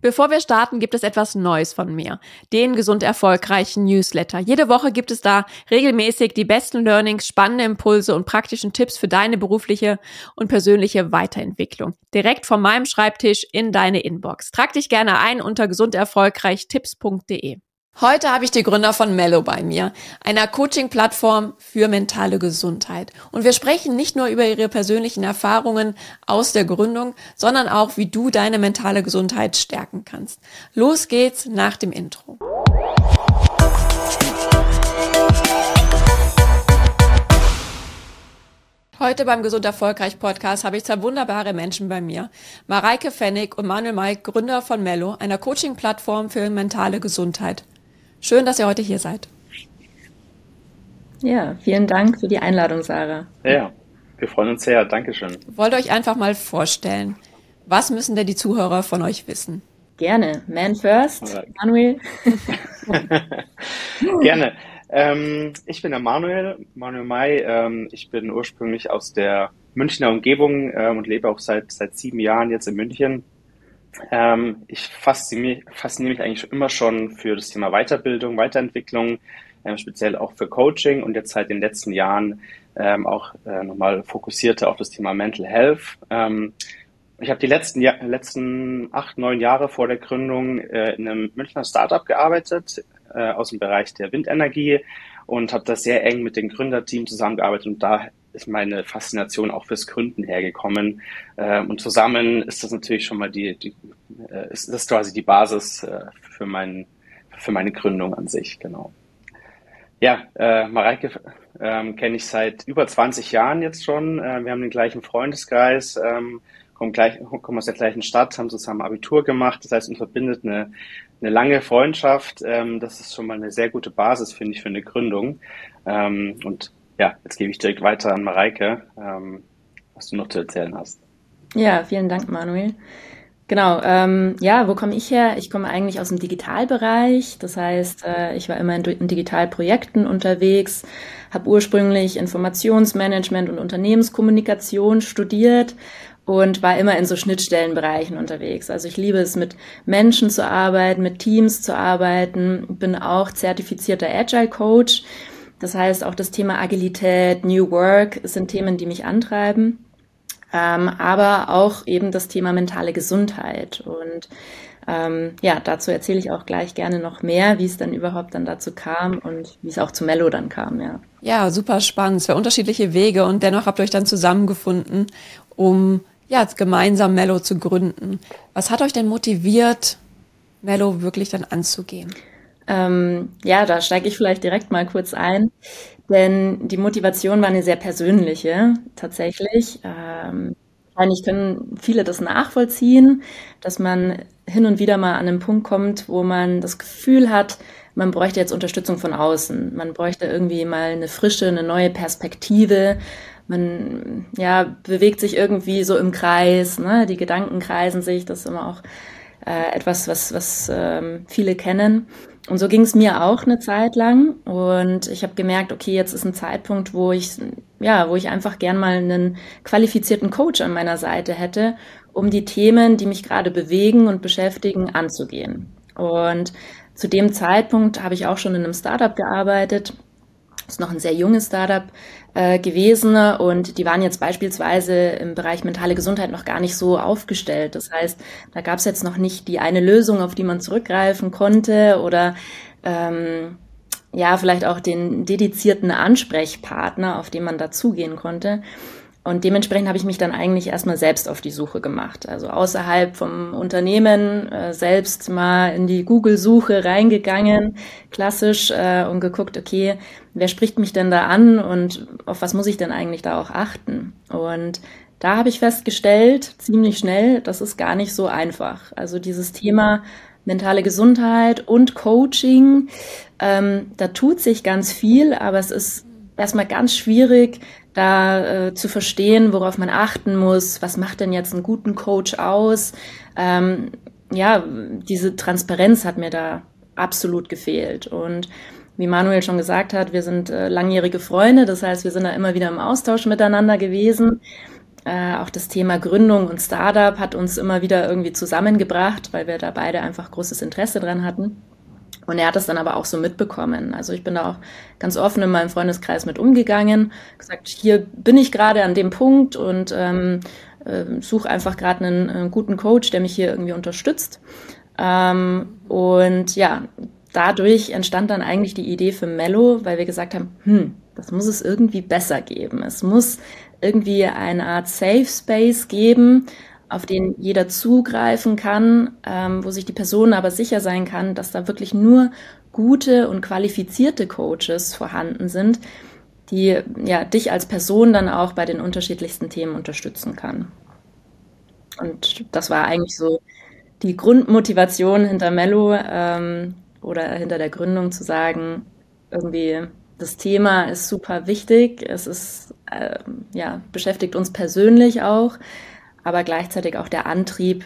Bevor wir starten, gibt es etwas Neues von mir. Den gesund erfolgreichen Newsletter. Jede Woche gibt es da regelmäßig die besten Learnings, spannende Impulse und praktischen Tipps für deine berufliche und persönliche Weiterentwicklung. Direkt von meinem Schreibtisch in deine Inbox. Trag dich gerne ein unter gesunderfolgreichtipps.de. Heute habe ich die Gründer von Mello bei mir, einer Coaching-Plattform für mentale Gesundheit. Und wir sprechen nicht nur über ihre persönlichen Erfahrungen aus der Gründung, sondern auch, wie du deine mentale Gesundheit stärken kannst. Los geht's nach dem Intro. Heute beim Gesund Erfolgreich Podcast habe ich zwei wunderbare Menschen bei mir. Mareike Fennig und Manuel Maik, Gründer von Mello, einer Coaching-Plattform für mentale Gesundheit. Schön, dass ihr heute hier seid. Ja, vielen Dank für die Einladung, Sarah. Ja, wir freuen uns sehr. Dankeschön. Wollt euch einfach mal vorstellen. Was müssen denn die Zuhörer von euch wissen? Gerne. Man first. Manuel. Gerne. Ähm, ich bin der Manuel, Manuel May. Ähm, ich bin ursprünglich aus der Münchner Umgebung ähm, und lebe auch seit, seit sieben Jahren jetzt in München. Ähm, ich fasziniere, mich eigentlich immer schon für das Thema Weiterbildung, Weiterentwicklung, ähm, speziell auch für Coaching und jetzt seit den letzten Jahren ähm, auch äh, nochmal fokussierter auf das Thema Mental Health. Ähm, ich habe die letzten, ja letzten acht, neun Jahre vor der Gründung äh, in einem Münchner Startup gearbeitet, äh, aus dem Bereich der Windenergie und habe da sehr eng mit dem Gründerteam zusammengearbeitet und da ist meine Faszination auch fürs Gründen hergekommen. Ähm, und zusammen ist das natürlich schon mal die, die äh, ist das quasi die Basis äh, für, mein, für meine Gründung an sich, genau. Ja, äh, Mareike ähm, kenne ich seit über 20 Jahren jetzt schon. Äh, wir haben den gleichen Freundeskreis, ähm, kommen, gleich, kommen aus der gleichen Stadt, haben zusammen Abitur gemacht. Das heißt, uns verbindet eine, eine lange Freundschaft. Ähm, das ist schon mal eine sehr gute Basis, finde ich, für eine Gründung. Ähm, und ja, jetzt gebe ich direkt weiter an Mareike, ähm, was du noch zu erzählen hast. Ja, vielen Dank, Manuel. Genau, ähm, ja, wo komme ich her? Ich komme eigentlich aus dem Digitalbereich. Das heißt, äh, ich war immer in, in Digitalprojekten unterwegs, habe ursprünglich Informationsmanagement und Unternehmenskommunikation studiert und war immer in so Schnittstellenbereichen unterwegs. Also ich liebe es, mit Menschen zu arbeiten, mit Teams zu arbeiten, bin auch zertifizierter Agile Coach das heißt, auch das Thema Agilität, New Work sind Themen, die mich antreiben. Ähm, aber auch eben das Thema mentale Gesundheit. Und ähm, ja, dazu erzähle ich auch gleich gerne noch mehr, wie es dann überhaupt dann dazu kam und wie es auch zu Mello dann kam, ja. Ja, super spannend. Zwei unterschiedliche Wege und dennoch habt ihr euch dann zusammengefunden, um ja, gemeinsam Mello zu gründen. Was hat euch denn motiviert, Mello wirklich dann anzugehen? Ähm, ja, da steige ich vielleicht direkt mal kurz ein, denn die Motivation war eine sehr persönliche, tatsächlich. Ähm, wahrscheinlich können viele das nachvollziehen, dass man hin und wieder mal an einen Punkt kommt, wo man das Gefühl hat, man bräuchte jetzt Unterstützung von außen. Man bräuchte irgendwie mal eine frische, eine neue Perspektive. Man ja, bewegt sich irgendwie so im Kreis, ne? die Gedanken kreisen sich, das ist immer auch äh, etwas, was, was ähm, viele kennen. Und so ging es mir auch eine Zeit lang. Und ich habe gemerkt, okay, jetzt ist ein Zeitpunkt, wo ich, ja, wo ich einfach gern mal einen qualifizierten Coach an meiner Seite hätte, um die Themen, die mich gerade bewegen und beschäftigen, anzugehen. Und zu dem Zeitpunkt habe ich auch schon in einem Startup gearbeitet. Das ist noch ein sehr junges Startup, äh, gewesen und die waren jetzt beispielsweise im Bereich mentale Gesundheit noch gar nicht so aufgestellt. Das heißt, da gab es jetzt noch nicht die eine Lösung, auf die man zurückgreifen konnte oder ähm, ja, vielleicht auch den dedizierten Ansprechpartner, auf den man dazugehen konnte. Und dementsprechend habe ich mich dann eigentlich erstmal selbst auf die Suche gemacht. Also außerhalb vom Unternehmen äh, selbst mal in die Google-Suche reingegangen, klassisch, äh, und geguckt, okay, wer spricht mich denn da an und auf was muss ich denn eigentlich da auch achten? Und da habe ich festgestellt, ziemlich schnell, das ist gar nicht so einfach. Also dieses Thema mentale Gesundheit und Coaching, ähm, da tut sich ganz viel, aber es ist erstmal ganz schwierig, da äh, zu verstehen, worauf man achten muss, was macht denn jetzt einen guten Coach aus. Ähm, ja, diese Transparenz hat mir da absolut gefehlt. Und wie Manuel schon gesagt hat, wir sind äh, langjährige Freunde, das heißt, wir sind da immer wieder im Austausch miteinander gewesen. Äh, auch das Thema Gründung und Startup hat uns immer wieder irgendwie zusammengebracht, weil wir da beide einfach großes Interesse dran hatten. Und er hat es dann aber auch so mitbekommen. Also ich bin da auch ganz offen in meinem Freundeskreis mit umgegangen, gesagt, hier bin ich gerade an dem Punkt und ähm, äh, suche einfach gerade einen, einen, guten Coach, der mich hier irgendwie unterstützt. Ähm, und ja, dadurch entstand dann eigentlich die Idee für Mello, weil wir gesagt haben, hm, das muss es irgendwie besser geben. Es muss irgendwie eine Art Safe Space geben, auf den jeder zugreifen kann, ähm, wo sich die Person aber sicher sein kann, dass da wirklich nur gute und qualifizierte Coaches vorhanden sind, die ja dich als Person dann auch bei den unterschiedlichsten Themen unterstützen kann. Und das war eigentlich so die Grundmotivation hinter Mello ähm, oder hinter der Gründung zu sagen, irgendwie das Thema ist super wichtig. Es ist äh, ja beschäftigt uns persönlich auch, aber gleichzeitig auch der Antrieb.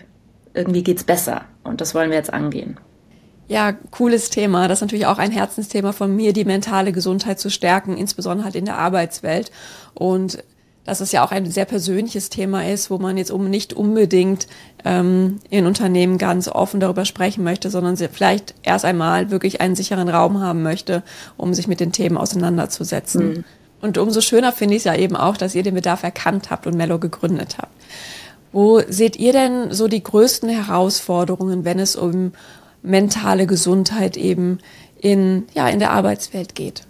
Irgendwie geht's besser und das wollen wir jetzt angehen. Ja, cooles Thema. Das ist natürlich auch ein Herzensthema von mir, die mentale Gesundheit zu stärken, insbesondere halt in der Arbeitswelt. Und dass es ja auch ein sehr persönliches Thema ist, wo man jetzt um nicht unbedingt ähm, in Unternehmen ganz offen darüber sprechen möchte, sondern vielleicht erst einmal wirklich einen sicheren Raum haben möchte, um sich mit den Themen auseinanderzusetzen. Mhm. Und umso schöner finde ich es ja eben auch, dass ihr den Bedarf erkannt habt und Mello gegründet habt. Wo seht ihr denn so die größten Herausforderungen, wenn es um mentale Gesundheit eben in, ja, in der Arbeitswelt geht?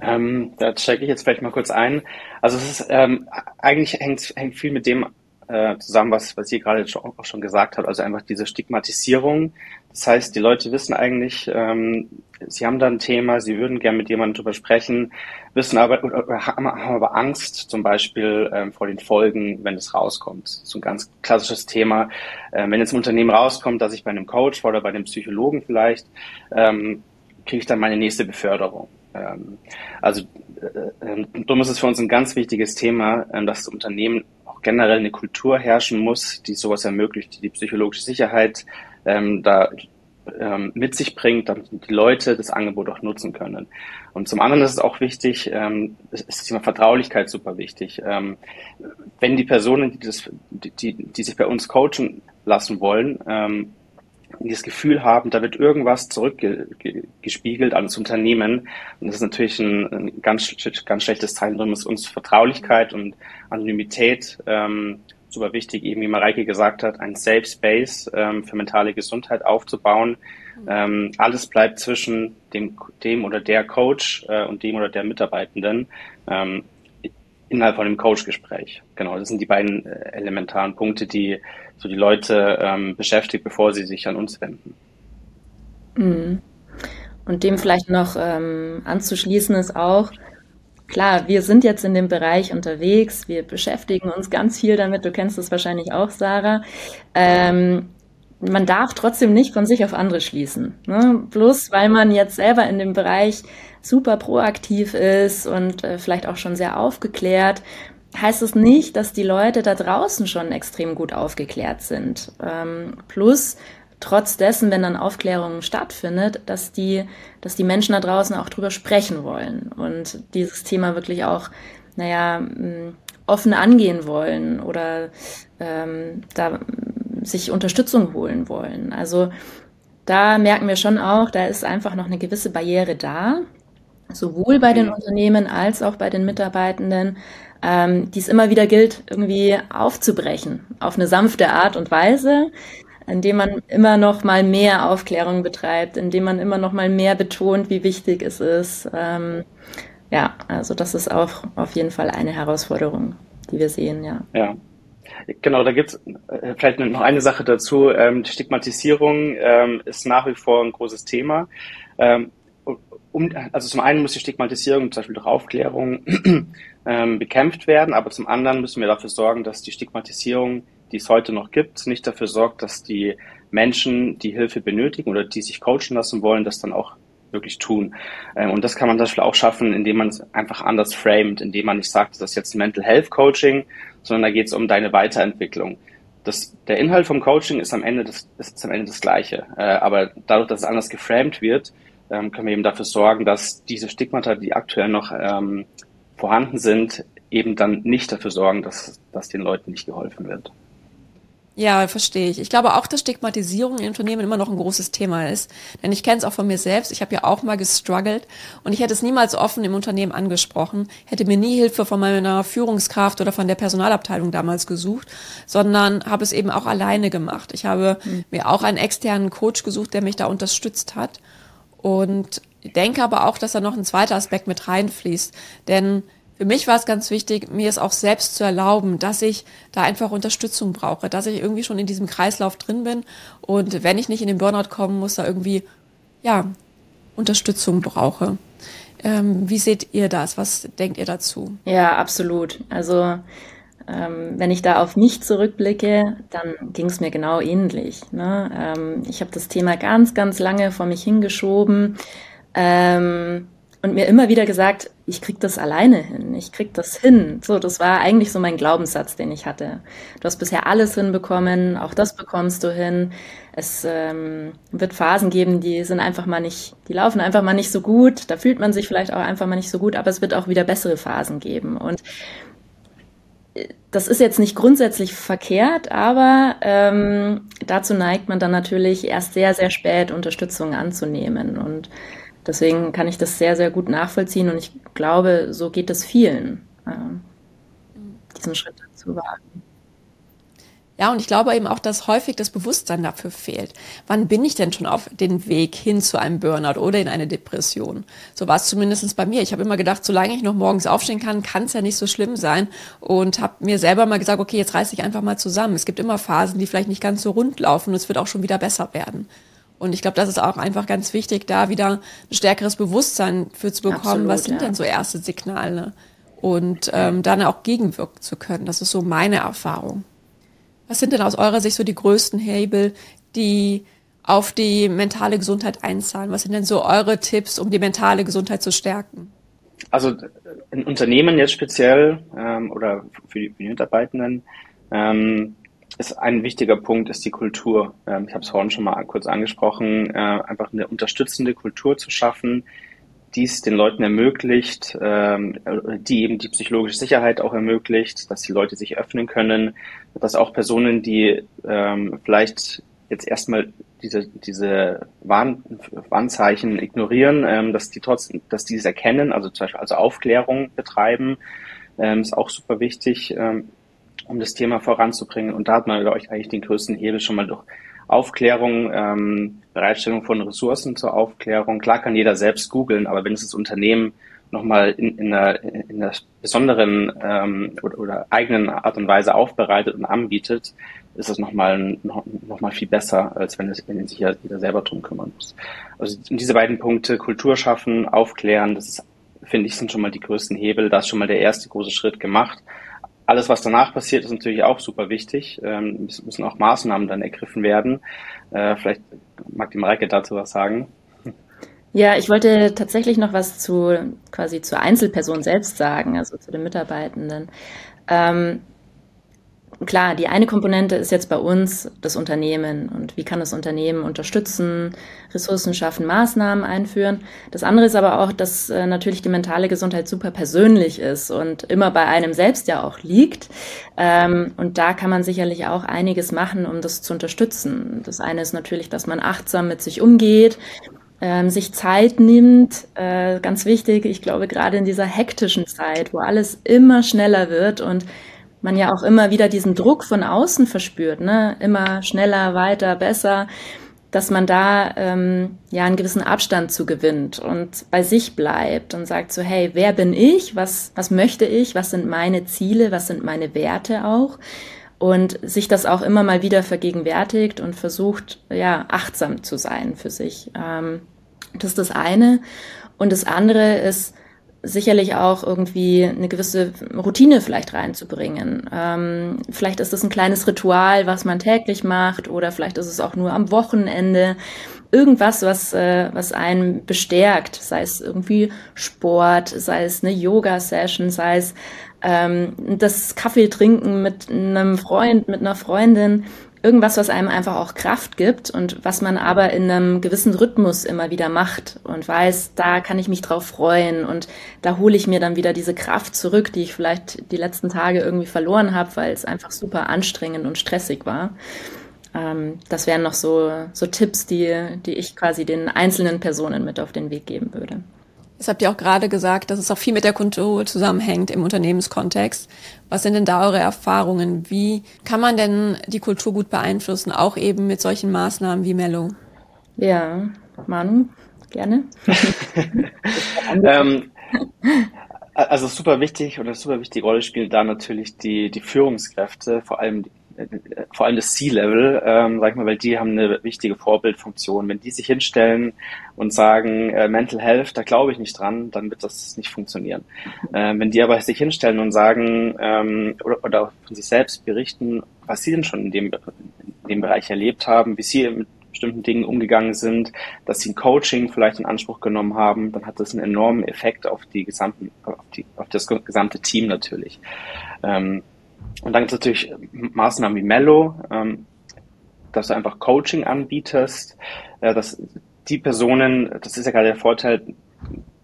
Ähm, da checke ich jetzt vielleicht mal kurz ein. Also es ist ähm, eigentlich hängt, hängt viel mit dem äh, zusammen, was, was ihr gerade schon, auch schon gesagt habt, also einfach diese Stigmatisierung. Das heißt, die Leute wissen eigentlich, ähm, sie haben da ein Thema, sie würden gerne mit jemandem drüber sprechen, wissen aber, haben, aber Angst zum Beispiel ähm, vor den Folgen, wenn es rauskommt. So ein ganz klassisches Thema. Ähm, wenn jetzt ein Unternehmen rauskommt, dass ich bei einem Coach oder bei einem Psychologen vielleicht, ähm, kriege ich dann meine nächste Beförderung. Ähm, also äh, äh, darum ist es für uns ein ganz wichtiges Thema, äh, dass das Unternehmen auch generell eine Kultur herrschen muss, die sowas ermöglicht, die die psychologische Sicherheit ähm, da ähm, mit sich bringt, damit die Leute das Angebot auch nutzen können. Und zum anderen ist es auch wichtig, ähm, ist das Thema Vertraulichkeit super wichtig. Ähm, wenn die Personen, die, das, die, die, die sich bei uns coachen lassen wollen, ähm, das Gefühl haben, da wird irgendwas zurückgespiegelt an das Unternehmen. Und das ist natürlich ein, ein ganz, ganz schlechtes Zeichen. Darum ist uns Vertraulichkeit und Anonymität ähm, super wichtig, eben wie Mareike gesagt hat, ein Safe Space ähm, für mentale Gesundheit aufzubauen. Ähm, alles bleibt zwischen dem, dem oder der Coach äh, und dem oder der Mitarbeitenden. Ähm, innerhalb von dem Coach-Gespräch. Genau, das sind die beiden äh, elementaren Punkte, die so die Leute ähm, beschäftigt, bevor sie sich an uns wenden. Mhm. Und dem vielleicht noch ähm, anzuschließen ist auch, klar, wir sind jetzt in dem Bereich unterwegs, wir beschäftigen uns ganz viel damit, du kennst das wahrscheinlich auch, Sarah. Ähm, man darf trotzdem nicht von sich auf andere schließen. Ne? Bloß weil man jetzt selber in dem Bereich super proaktiv ist und äh, vielleicht auch schon sehr aufgeklärt, heißt es nicht, dass die Leute da draußen schon extrem gut aufgeklärt sind. Ähm, plus, trotz dessen, wenn dann Aufklärung stattfindet, dass die, dass die Menschen da draußen auch drüber sprechen wollen und dieses Thema wirklich auch, naja, offen angehen wollen oder ähm, da sich Unterstützung holen wollen. Also da merken wir schon auch, da ist einfach noch eine gewisse Barriere da, sowohl bei den mhm. Unternehmen als auch bei den Mitarbeitenden, ähm, die es immer wieder gilt, irgendwie aufzubrechen, auf eine sanfte Art und Weise, indem man immer noch mal mehr Aufklärung betreibt, indem man immer noch mal mehr betont, wie wichtig es ist. Ähm, ja, also das ist auch auf jeden Fall eine Herausforderung, die wir sehen, ja. Ja. Genau, da gibt's äh, vielleicht noch eine Sache dazu. Ähm, Stigmatisierung ähm, ist nach wie vor ein großes Thema. Ähm, um, also zum einen muss die Stigmatisierung zum Beispiel durch Aufklärung ähm, bekämpft werden, aber zum anderen müssen wir dafür sorgen, dass die Stigmatisierung, die es heute noch gibt, nicht dafür sorgt, dass die Menschen, die Hilfe benötigen oder die sich coachen lassen wollen, das dann auch wirklich tun. Ähm, und das kann man zum Beispiel auch schaffen, indem man es einfach anders framet, indem man nicht sagt, das ist jetzt Mental Health Coaching, sondern da geht es um deine Weiterentwicklung. Das, der Inhalt vom Coaching ist am Ende das, ist am Ende das Gleiche. Äh, aber dadurch, dass es anders geframed wird, ähm, können wir eben dafür sorgen, dass diese Stigmata, die aktuell noch ähm, vorhanden sind, eben dann nicht dafür sorgen, dass, dass den Leuten nicht geholfen wird. Ja, verstehe ich. Ich glaube auch, dass Stigmatisierung in Unternehmen immer noch ein großes Thema ist. Denn ich kenne es auch von mir selbst. Ich habe ja auch mal gestruggelt und ich hätte es niemals offen im Unternehmen angesprochen, hätte mir nie Hilfe von meiner Führungskraft oder von der Personalabteilung damals gesucht, sondern habe es eben auch alleine gemacht. Ich habe mhm. mir auch einen externen Coach gesucht, der mich da unterstützt hat. Und denke aber auch, dass da noch ein zweiter Aspekt mit reinfließt. Denn für mich war es ganz wichtig, mir es auch selbst zu erlauben, dass ich da einfach Unterstützung brauche, dass ich irgendwie schon in diesem Kreislauf drin bin und wenn ich nicht in den Burnout kommen muss, da irgendwie, ja, Unterstützung brauche. Ähm, wie seht ihr das? Was denkt ihr dazu? Ja, absolut. Also ähm, wenn ich da auf mich zurückblicke, dann ging es mir genau ähnlich. Ne? Ähm, ich habe das Thema ganz, ganz lange vor mich hingeschoben. Ähm, und mir immer wieder gesagt, ich krieg das alleine hin, ich krieg das hin. So, das war eigentlich so mein Glaubenssatz, den ich hatte. Du hast bisher alles hinbekommen, auch das bekommst du hin. Es ähm, wird Phasen geben, die sind einfach mal nicht, die laufen einfach mal nicht so gut. Da fühlt man sich vielleicht auch einfach mal nicht so gut, aber es wird auch wieder bessere Phasen geben. Und äh, das ist jetzt nicht grundsätzlich verkehrt, aber ähm, dazu neigt man dann natürlich erst sehr, sehr spät Unterstützung anzunehmen und Deswegen kann ich das sehr, sehr gut nachvollziehen und ich glaube, so geht es vielen, äh, diesen Schritt zu wagen. Ja, und ich glaube eben auch, dass häufig das Bewusstsein dafür fehlt. Wann bin ich denn schon auf den Weg hin zu einem Burnout oder in eine Depression? So war es zumindest bei mir. Ich habe immer gedacht, solange ich noch morgens aufstehen kann, kann es ja nicht so schlimm sein. Und habe mir selber mal gesagt, okay, jetzt reiße ich einfach mal zusammen. Es gibt immer Phasen, die vielleicht nicht ganz so rund laufen und es wird auch schon wieder besser werden. Und ich glaube, das ist auch einfach ganz wichtig, da wieder ein stärkeres Bewusstsein für zu bekommen, Absolut, was sind ja. denn so erste Signale und ähm, dann auch gegenwirken zu können. Das ist so meine Erfahrung. Was sind denn aus eurer Sicht so die größten Hebel, die auf die mentale Gesundheit einzahlen? Was sind denn so eure Tipps, um die mentale Gesundheit zu stärken? Also in Unternehmen jetzt speziell ähm, oder für die, für die Mitarbeitenden ähm, ist ein wichtiger Punkt, ist die Kultur. Ähm, ich habe es vorhin schon mal kurz angesprochen, äh, einfach eine unterstützende Kultur zu schaffen, die es den Leuten ermöglicht, ähm, die eben die psychologische Sicherheit auch ermöglicht, dass die Leute sich öffnen können, dass auch Personen, die ähm, vielleicht jetzt erstmal diese, diese Warn, Warnzeichen ignorieren, ähm, dass die trotzdem, dass die es erkennen, also zum Beispiel also Aufklärung betreiben, ähm, ist auch super wichtig. Ähm, um das Thema voranzubringen. Und da hat man, glaube ich, eigentlich den größten Hebel schon mal durch Aufklärung, ähm, Bereitstellung von Ressourcen zur Aufklärung. Klar kann jeder selbst googeln, aber wenn es das Unternehmen nochmal in, in, einer, in einer besonderen ähm, oder, oder eigenen Art und Weise aufbereitet und anbietet, ist es nochmal noch, noch mal viel besser, als wenn, es, wenn sich ja jeder selber drum kümmern muss. Also diese beiden Punkte, Kultur schaffen, aufklären, das ist, finde ich, sind schon mal die größten Hebel. Da ist schon mal der erste große Schritt gemacht. Alles, was danach passiert, ist natürlich auch super wichtig. Ähm, es müssen auch Maßnahmen dann ergriffen werden. Äh, vielleicht mag die Mareike dazu was sagen. Ja, ich wollte tatsächlich noch was zu quasi zur Einzelperson selbst sagen, also zu den Mitarbeitenden. Ähm, klar, die eine Komponente ist jetzt bei uns das Unternehmen und wie kann das Unternehmen unterstützen, Ressourcen schaffen, Maßnahmen einführen. Das andere ist aber auch, dass äh, natürlich die mentale Gesundheit super persönlich ist und immer bei einem selbst ja auch liegt. Ähm, und da kann man sicherlich auch einiges machen, um das zu unterstützen. Das eine ist natürlich, dass man achtsam mit sich umgeht, ähm, sich Zeit nimmt, äh, ganz wichtig, ich glaube gerade in dieser hektischen Zeit, wo alles immer schneller wird und man ja auch immer wieder diesen Druck von außen verspürt, ne? Immer schneller, weiter, besser, dass man da ähm, ja einen gewissen Abstand zu gewinnt und bei sich bleibt und sagt so, hey, wer bin ich? Was, was möchte ich? Was sind meine Ziele? Was sind meine Werte auch? Und sich das auch immer mal wieder vergegenwärtigt und versucht, ja, achtsam zu sein für sich. Ähm, das ist das eine. Und das andere ist, sicherlich auch irgendwie eine gewisse Routine vielleicht reinzubringen. Ähm, vielleicht ist es ein kleines Ritual, was man täglich macht, oder vielleicht ist es auch nur am Wochenende. Irgendwas, was, äh, was einen bestärkt, sei es irgendwie Sport, sei es eine Yoga-Session, sei es ähm, das Kaffee trinken mit einem Freund, mit einer Freundin, irgendwas, was einem einfach auch Kraft gibt und was man aber in einem gewissen Rhythmus immer wieder macht und weiß, da kann ich mich drauf freuen und da hole ich mir dann wieder diese Kraft zurück, die ich vielleicht die letzten Tage irgendwie verloren habe, weil es einfach super anstrengend und stressig war. Ähm, das wären noch so, so Tipps, die, die ich quasi den einzelnen Personen mit auf den Weg geben würde. Jetzt habt ihr auch gerade gesagt, dass es auch viel mit der Kultur zusammenhängt im Unternehmenskontext. Was sind denn da eure Erfahrungen? Wie kann man denn die Kultur gut beeinflussen, auch eben mit solchen Maßnahmen wie Mello? Ja, Manu, gerne. ähm, also super wichtig und eine super wichtige Rolle spielen da natürlich die, die Führungskräfte, vor allem vor allem das C-Level, ähm, sag ich mal, weil die haben eine wichtige Vorbildfunktion. Wenn die sich hinstellen und sagen, äh, Mental Health, da glaube ich nicht dran, dann wird das nicht funktionieren. Äh, wenn die aber sich hinstellen und sagen ähm, oder, oder von sich selbst berichten, was sie denn schon in dem, in dem Bereich erlebt haben, wie sie mit bestimmten Dingen umgegangen sind, dass sie ein Coaching vielleicht in Anspruch genommen haben, dann hat das einen enormen Effekt auf die gesamten, auf, die, auf das gesamte Team natürlich. Ähm, und dann gibt es natürlich Maßnahmen wie Mello, ähm, dass du einfach Coaching anbietest, äh, dass die Personen, das ist ja gerade der Vorteil,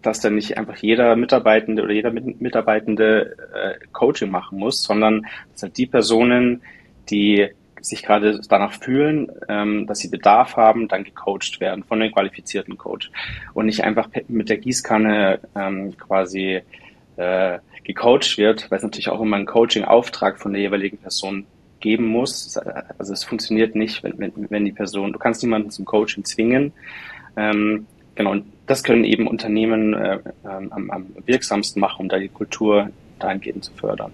dass dann nicht einfach jeder Mitarbeitende oder jeder Mitarbeitende äh, Coaching machen muss, sondern dass halt die Personen, die sich gerade danach fühlen, ähm, dass sie Bedarf haben, dann gecoacht werden von einem qualifizierten Coach. Und nicht einfach mit der Gießkanne ähm, quasi äh, gecoacht wird, weil es natürlich auch immer einen Coaching-Auftrag von der jeweiligen Person geben muss. Also es funktioniert nicht, wenn, wenn, wenn die Person, du kannst niemanden zum Coaching zwingen. Ähm, genau, und das können eben Unternehmen äh, ähm, am, am wirksamsten machen, um da die Kultur dahingehend zu fördern.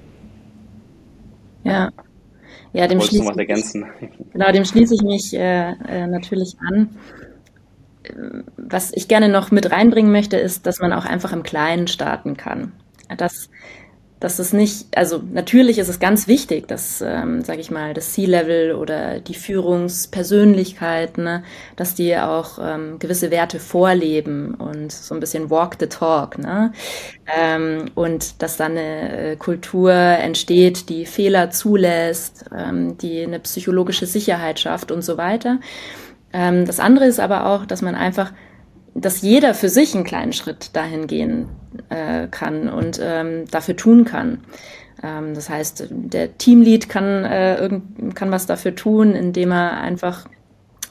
Ja. Ja, dem schließe, was ergänzen? genau, dem schließe ich mich äh, äh, natürlich an. Was ich gerne noch mit reinbringen möchte, ist, dass man auch einfach im Kleinen starten kann dass dass es nicht, also natürlich ist es ganz wichtig, dass, ähm, sage ich mal, das C-Level oder die Führungspersönlichkeiten, ne, dass die auch ähm, gewisse Werte vorleben und so ein bisschen walk the talk, ne? Ähm, und dass dann eine äh, Kultur entsteht, die Fehler zulässt, ähm, die eine psychologische Sicherheit schafft und so weiter. Ähm, das andere ist aber auch, dass man einfach dass jeder für sich einen kleinen Schritt dahin gehen äh, kann und ähm, dafür tun kann. Ähm, das heißt, der Teamlead kann, äh, irgend, kann was dafür tun, indem er einfach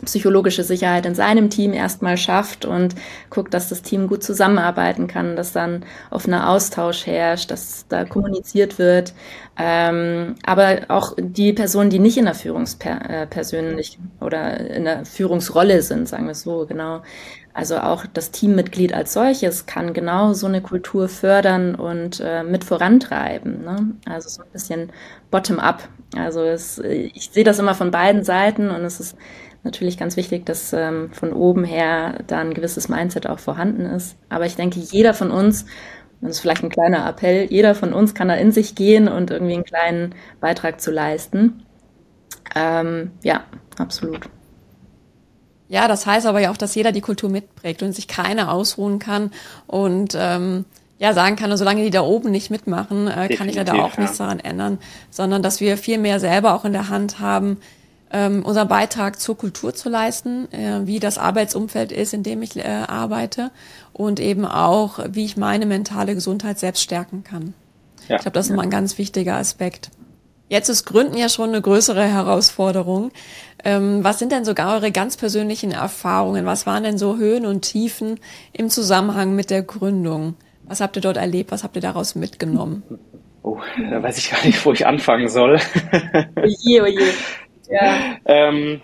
psychologische Sicherheit in seinem Team erstmal schafft und guckt, dass das Team gut zusammenarbeiten kann, dass dann offener Austausch herrscht, dass da kommuniziert wird. Ähm, aber auch die Personen, die nicht in der Führungspersönlich äh, oder in der Führungsrolle sind, sagen wir es so, genau, also auch das Teammitglied als solches kann genau so eine Kultur fördern und äh, mit vorantreiben. Ne? Also so ein bisschen bottom-up. Also es, ich sehe das immer von beiden Seiten und es ist natürlich ganz wichtig, dass ähm, von oben her da ein gewisses Mindset auch vorhanden ist. Aber ich denke, jeder von uns, das ist vielleicht ein kleiner Appell, jeder von uns kann da in sich gehen und irgendwie einen kleinen Beitrag zu leisten. Ähm, ja, absolut. Ja, das heißt aber ja auch, dass jeder die Kultur mitprägt und sich keiner ausruhen kann und ähm, ja sagen kann, solange die da oben nicht mitmachen, äh, kann ich ja da auch ja. nichts daran ändern, sondern dass wir viel mehr selber auch in der Hand haben, ähm, unseren Beitrag zur Kultur zu leisten, äh, wie das Arbeitsumfeld ist, in dem ich äh, arbeite und eben auch, wie ich meine mentale Gesundheit selbst stärken kann. Ja. Ich glaube, das ist mal ein ganz wichtiger Aspekt. Jetzt ist Gründen ja schon eine größere Herausforderung. Ähm, was sind denn sogar eure ganz persönlichen Erfahrungen? Was waren denn so Höhen und Tiefen im Zusammenhang mit der Gründung? Was habt ihr dort erlebt? Was habt ihr daraus mitgenommen? Oh, da weiß ich gar nicht, wo ich anfangen soll. oje, oje. Ja. ähm,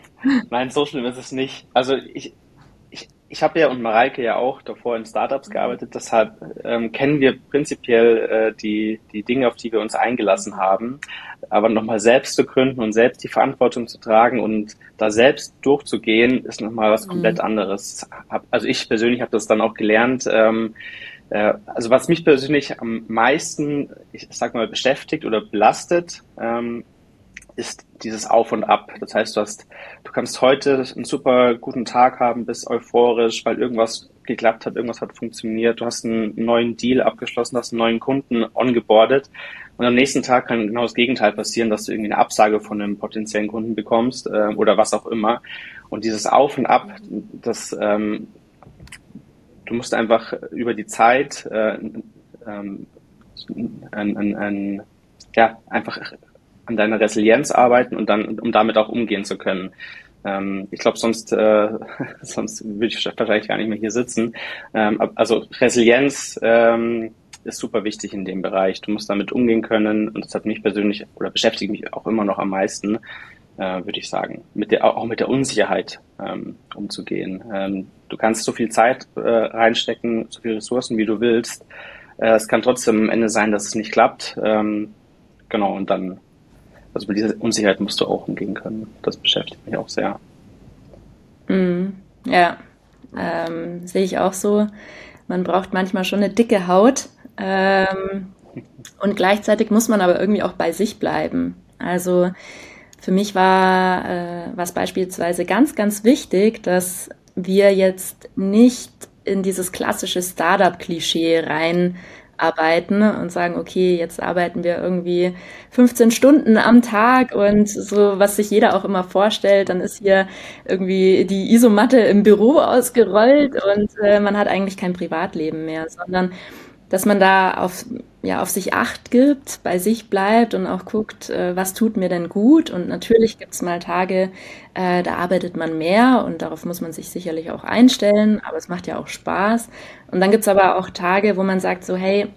nein, so schlimm ist es nicht. Also ich, ich habe ja und Mareike ja auch davor in Startups gearbeitet, deshalb ähm, kennen wir prinzipiell äh, die, die Dinge, auf die wir uns eingelassen haben. Aber nochmal selbst zu gründen und selbst die Verantwortung zu tragen und da selbst durchzugehen, ist nochmal was komplett mhm. anderes. Also ich persönlich habe das dann auch gelernt. Ähm, äh, also was mich persönlich am meisten, ich sag mal, beschäftigt oder belastet, ähm, ist dieses Auf und Ab. Das heißt, du hast, du kannst heute einen super guten Tag haben, bist euphorisch, weil irgendwas geklappt hat, irgendwas hat funktioniert, du hast einen neuen Deal abgeschlossen, hast einen neuen Kunden ongeboardet Und am nächsten Tag kann genau das Gegenteil passieren, dass du irgendwie eine Absage von einem potenziellen Kunden bekommst äh, oder was auch immer. Und dieses Auf und Ab, das ähm, du musst einfach über die Zeit äh, ähm, ein, ein, ein, ja, einfach an deiner Resilienz arbeiten und dann, um damit auch umgehen zu können. Ähm, ich glaube, sonst, äh, sonst würde ich wahrscheinlich gar nicht mehr hier sitzen. Ähm, also Resilienz ähm, ist super wichtig in dem Bereich. Du musst damit umgehen können und das hat mich persönlich oder beschäftigt mich auch immer noch am meisten, äh, würde ich sagen, mit der, auch mit der Unsicherheit ähm, umzugehen. Ähm, du kannst so viel Zeit äh, reinstecken, so viele Ressourcen, wie du willst. Äh, es kann trotzdem am Ende sein, dass es nicht klappt. Ähm, genau, und dann, also mit dieser Unsicherheit musst du auch umgehen können. Das beschäftigt mich auch sehr. Mm, ja, ähm, sehe ich auch so. Man braucht manchmal schon eine dicke Haut. Ähm, und gleichzeitig muss man aber irgendwie auch bei sich bleiben. Also für mich war äh, was beispielsweise ganz, ganz wichtig, dass wir jetzt nicht in dieses klassische Startup-Klischee reinarbeiten und sagen, okay, jetzt arbeiten wir irgendwie 15 Stunden am Tag und so, was sich jeder auch immer vorstellt, dann ist hier irgendwie die Isomatte im Büro ausgerollt und äh, man hat eigentlich kein Privatleben mehr, sondern dass man da auf, ja, auf sich acht gibt, bei sich bleibt und auch guckt, äh, was tut mir denn gut. Und natürlich gibt es mal Tage, äh, da arbeitet man mehr und darauf muss man sich sicherlich auch einstellen, aber es macht ja auch Spaß. Und dann gibt es aber auch Tage, wo man sagt so, hey,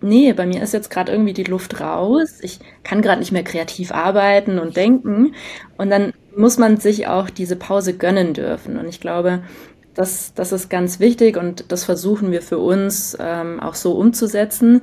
nee, bei mir ist jetzt gerade irgendwie die Luft raus, ich kann gerade nicht mehr kreativ arbeiten und denken. Und dann muss man sich auch diese Pause gönnen dürfen. Und ich glaube, das, das ist ganz wichtig und das versuchen wir für uns ähm, auch so umzusetzen.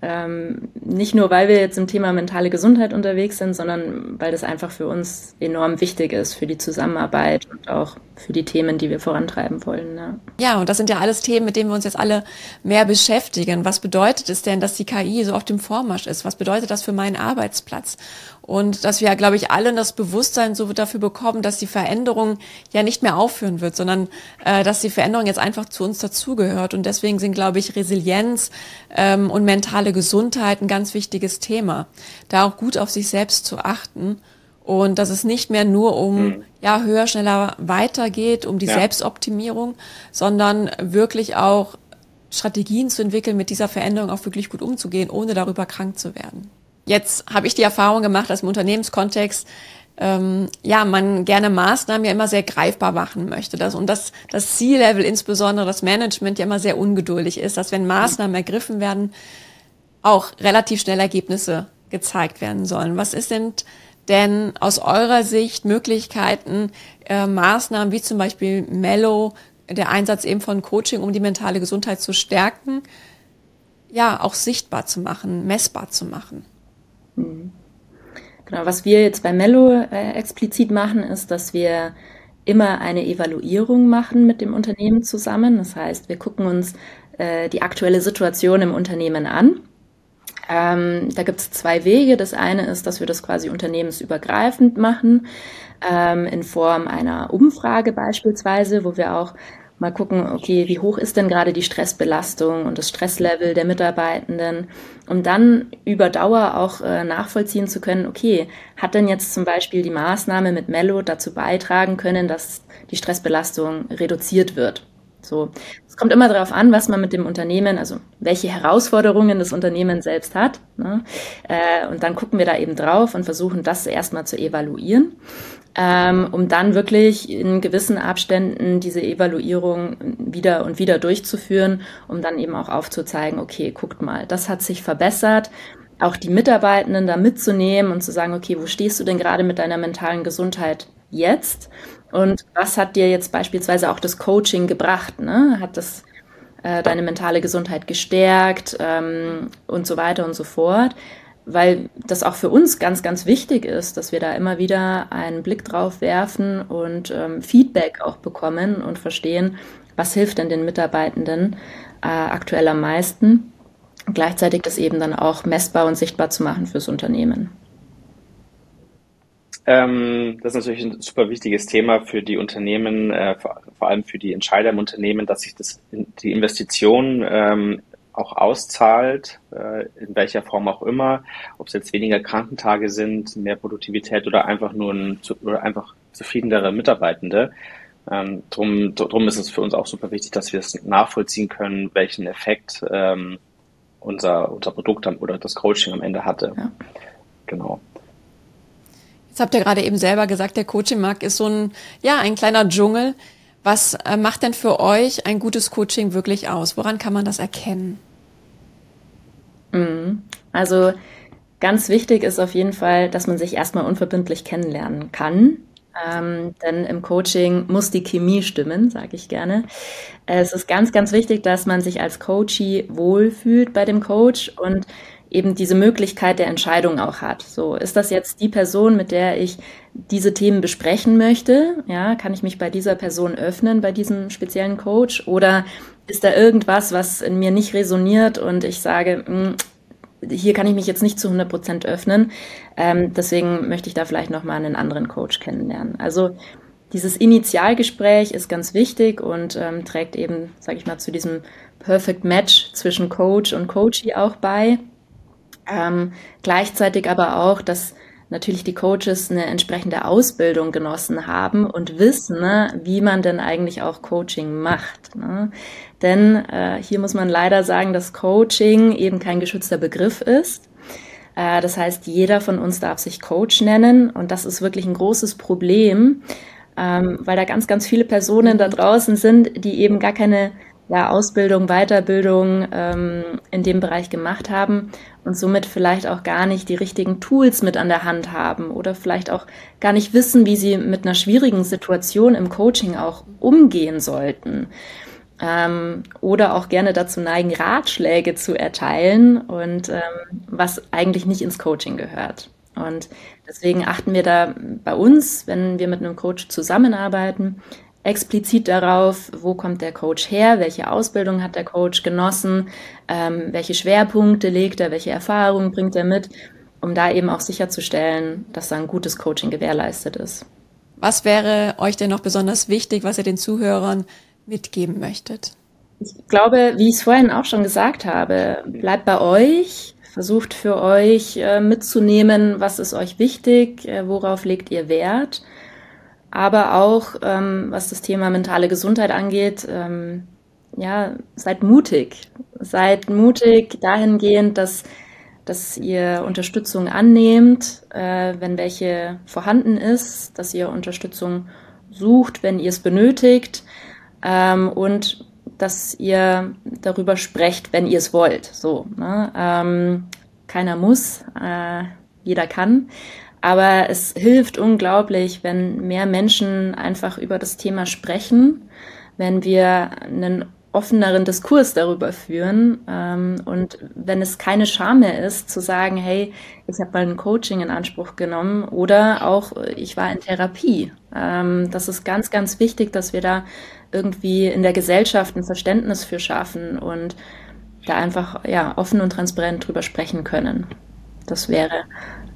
Ähm, nicht nur, weil wir jetzt im Thema mentale Gesundheit unterwegs sind, sondern weil das einfach für uns enorm wichtig ist für die Zusammenarbeit und auch für die Themen, die wir vorantreiben wollen. Ja. ja, und das sind ja alles Themen, mit denen wir uns jetzt alle mehr beschäftigen. Was bedeutet es denn, dass die KI so auf dem Vormarsch ist? Was bedeutet das für meinen Arbeitsplatz? Und dass wir, glaube ich, alle das Bewusstsein so dafür bekommen, dass die Veränderung ja nicht mehr aufhören wird, sondern äh, dass die Veränderung jetzt einfach zu uns dazugehört. Und deswegen sind, glaube ich, Resilienz ähm, und mentale Gesundheit ein ganz wichtiges Thema. Da auch gut auf sich selbst zu achten. Und dass es nicht mehr nur um mhm. ja höher, schneller weitergeht, um die ja. Selbstoptimierung, sondern wirklich auch Strategien zu entwickeln, mit dieser Veränderung auch wirklich gut umzugehen, ohne darüber krank zu werden. Jetzt habe ich die Erfahrung gemacht, dass im Unternehmenskontext ähm, ja man gerne Maßnahmen ja immer sehr greifbar machen möchte. Das, und dass das C-Level, insbesondere das Management, ja immer sehr ungeduldig ist, dass wenn Maßnahmen ergriffen werden, auch relativ schnell Ergebnisse gezeigt werden sollen. Was ist denn denn aus eurer Sicht Möglichkeiten, äh, Maßnahmen wie zum Beispiel Mellow, der Einsatz eben von Coaching, um die mentale Gesundheit zu stärken, ja, auch sichtbar zu machen, messbar zu machen? Mhm. Genau, was wir jetzt bei Mello äh, explizit machen, ist, dass wir immer eine Evaluierung machen mit dem Unternehmen zusammen. Das heißt, wir gucken uns äh, die aktuelle Situation im Unternehmen an. Ähm, da gibt es zwei Wege. Das eine ist, dass wir das quasi unternehmensübergreifend machen, ähm, in Form einer Umfrage beispielsweise, wo wir auch mal gucken, okay, wie hoch ist denn gerade die Stressbelastung und das Stresslevel der Mitarbeitenden, um dann über Dauer auch äh, nachvollziehen zu können, okay, hat denn jetzt zum Beispiel die Maßnahme mit Mello dazu beitragen können, dass die Stressbelastung reduziert wird? So, es kommt immer darauf an, was man mit dem Unternehmen, also welche Herausforderungen das Unternehmen selbst hat. Ne? Äh, und dann gucken wir da eben drauf und versuchen das erstmal zu evaluieren ähm, um dann wirklich in gewissen Abständen diese Evaluierung wieder und wieder durchzuführen, um dann eben auch aufzuzeigen, okay, guckt mal, das hat sich verbessert, auch die Mitarbeitenden da mitzunehmen und zu sagen, okay, wo stehst du denn gerade mit deiner mentalen Gesundheit jetzt? Und was hat dir jetzt beispielsweise auch das Coaching gebracht? Ne? Hat das äh, deine mentale Gesundheit gestärkt ähm, und so weiter und so fort? weil das auch für uns ganz, ganz wichtig ist, dass wir da immer wieder einen Blick drauf werfen und ähm, Feedback auch bekommen und verstehen, was hilft denn den Mitarbeitenden äh, aktuell am meisten. gleichzeitig das eben dann auch messbar und sichtbar zu machen fürs Unternehmen. Ähm, das ist natürlich ein super wichtiges Thema für die Unternehmen, äh, vor, vor, allem für die Entscheider im Unternehmen, dass sich das, die Investition ähm, auch auszahlt, äh, in welcher Form auch immer, ob es jetzt weniger Krankentage sind, mehr Produktivität oder einfach nur ein, oder einfach zufriedenere Mitarbeitende. Ähm, drum, drum ist es für uns auch super wichtig, dass wir es nachvollziehen können, welchen Effekt ähm, unser, unser Produkt oder das Coaching am Ende hatte. Ja. Genau. Jetzt habt ihr gerade eben selber gesagt, der Coaching-Markt ist so ein, ja, ein kleiner Dschungel. Was äh, macht denn für euch ein gutes Coaching wirklich aus? Woran kann man das erkennen? Mhm. Also ganz wichtig ist auf jeden Fall, dass man sich erstmal unverbindlich kennenlernen kann. Ähm, denn im Coaching muss die Chemie stimmen, sage ich gerne. Es ist ganz, ganz wichtig, dass man sich als Coachie wohlfühlt bei dem Coach und eben diese Möglichkeit der Entscheidung auch hat. So, ist das jetzt die Person, mit der ich diese Themen besprechen möchte? Ja, kann ich mich bei dieser Person öffnen, bei diesem speziellen Coach? Oder ist da irgendwas, was in mir nicht resoniert und ich sage, mh, hm, hier kann ich mich jetzt nicht zu 100 Prozent öffnen. Ähm, deswegen möchte ich da vielleicht nochmal einen anderen Coach kennenlernen. Also dieses Initialgespräch ist ganz wichtig und ähm, trägt eben, sage ich mal, zu diesem Perfect Match zwischen Coach und Coachee auch bei. Ähm, gleichzeitig aber auch, dass natürlich die Coaches eine entsprechende Ausbildung genossen haben und wissen, ne, wie man denn eigentlich auch Coaching macht. Ne? Denn äh, hier muss man leider sagen, dass Coaching eben kein geschützter Begriff ist. Äh, das heißt, jeder von uns darf sich Coach nennen und das ist wirklich ein großes Problem, ähm, weil da ganz, ganz viele Personen da draußen sind, die eben gar keine ja, Ausbildung, Weiterbildung ähm, in dem Bereich gemacht haben und somit vielleicht auch gar nicht die richtigen Tools mit an der Hand haben oder vielleicht auch gar nicht wissen, wie sie mit einer schwierigen Situation im Coaching auch umgehen sollten. Ähm, oder auch gerne dazu neigen, Ratschläge zu erteilen und ähm, was eigentlich nicht ins Coaching gehört. Und deswegen achten wir da bei uns, wenn wir mit einem Coach zusammenarbeiten, explizit darauf, wo kommt der Coach her, welche Ausbildung hat der Coach genossen, ähm, welche Schwerpunkte legt er, welche Erfahrungen bringt er mit, um da eben auch sicherzustellen, dass da ein gutes Coaching gewährleistet ist. Was wäre euch denn noch besonders wichtig, was ihr den Zuhörern mitgeben möchtet? Ich glaube, wie ich es vorhin auch schon gesagt habe, bleibt bei euch, versucht für euch äh, mitzunehmen, was ist euch wichtig, äh, worauf legt ihr Wert aber auch ähm, was das Thema mentale Gesundheit angeht, ähm, ja, seid mutig. Seid mutig dahingehend, dass, dass ihr Unterstützung annehmt, äh, wenn welche vorhanden ist, dass ihr Unterstützung sucht, wenn ihr es benötigt ähm, und dass ihr darüber sprecht, wenn ihr es wollt. So, ne? ähm, keiner muss, äh, jeder kann. Aber es hilft unglaublich, wenn mehr Menschen einfach über das Thema sprechen, wenn wir einen offeneren Diskurs darüber führen ähm, und wenn es keine Scham mehr ist, zu sagen, hey, ich habe mal ein Coaching in Anspruch genommen oder auch ich war in Therapie. Ähm, das ist ganz, ganz wichtig, dass wir da irgendwie in der Gesellschaft ein Verständnis für schaffen und da einfach ja offen und transparent drüber sprechen können. Das wäre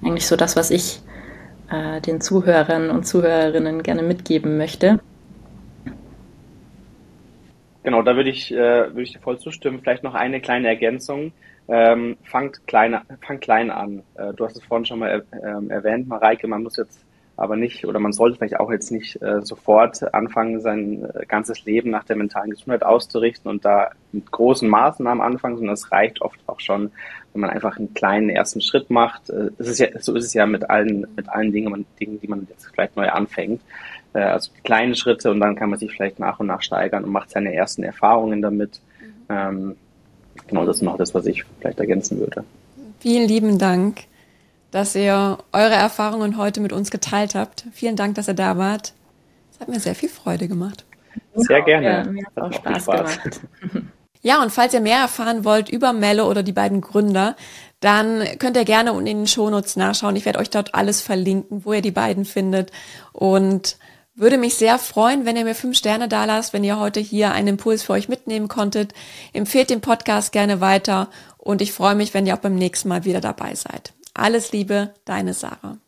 eigentlich so das, was ich äh, den Zuhörern und Zuhörerinnen gerne mitgeben möchte. Genau, da würde ich, äh, würde ich dir voll zustimmen. Vielleicht noch eine kleine Ergänzung. Ähm, fangt, klein, fangt klein an. Äh, du hast es vorhin schon mal äh, erwähnt, Mareike, man muss jetzt aber nicht, oder man sollte vielleicht auch jetzt nicht äh, sofort anfangen, sein äh, ganzes Leben nach der mentalen Gesundheit auszurichten und da mit großen Maßnahmen anfangen, sondern es reicht oft auch schon, wenn man einfach einen kleinen ersten Schritt macht. Äh, es ist ja, so ist es ja mit allen, mit allen Dingen, Dingen, die man jetzt vielleicht neu anfängt. Äh, also kleine Schritte und dann kann man sich vielleicht nach und nach steigern und macht seine ersten Erfahrungen damit. Mhm. Ähm, genau, das ist noch das, was ich vielleicht ergänzen würde. Vielen lieben Dank dass ihr eure Erfahrungen heute mit uns geteilt habt. Vielen Dank, dass ihr da wart. Es hat mir sehr viel Freude gemacht. Sehr gerne. Ja, mir hat auch Spaß, Spaß gemacht. Ja, und falls ihr mehr erfahren wollt über Mello oder die beiden Gründer, dann könnt ihr gerne unten in den Shownotes nachschauen. Ich werde euch dort alles verlinken, wo ihr die beiden findet. Und würde mich sehr freuen, wenn ihr mir fünf Sterne da lasst, wenn ihr heute hier einen Impuls für euch mitnehmen konntet. Empfehlt den Podcast gerne weiter und ich freue mich, wenn ihr auch beim nächsten Mal wieder dabei seid. Alles Liebe, deine Sarah.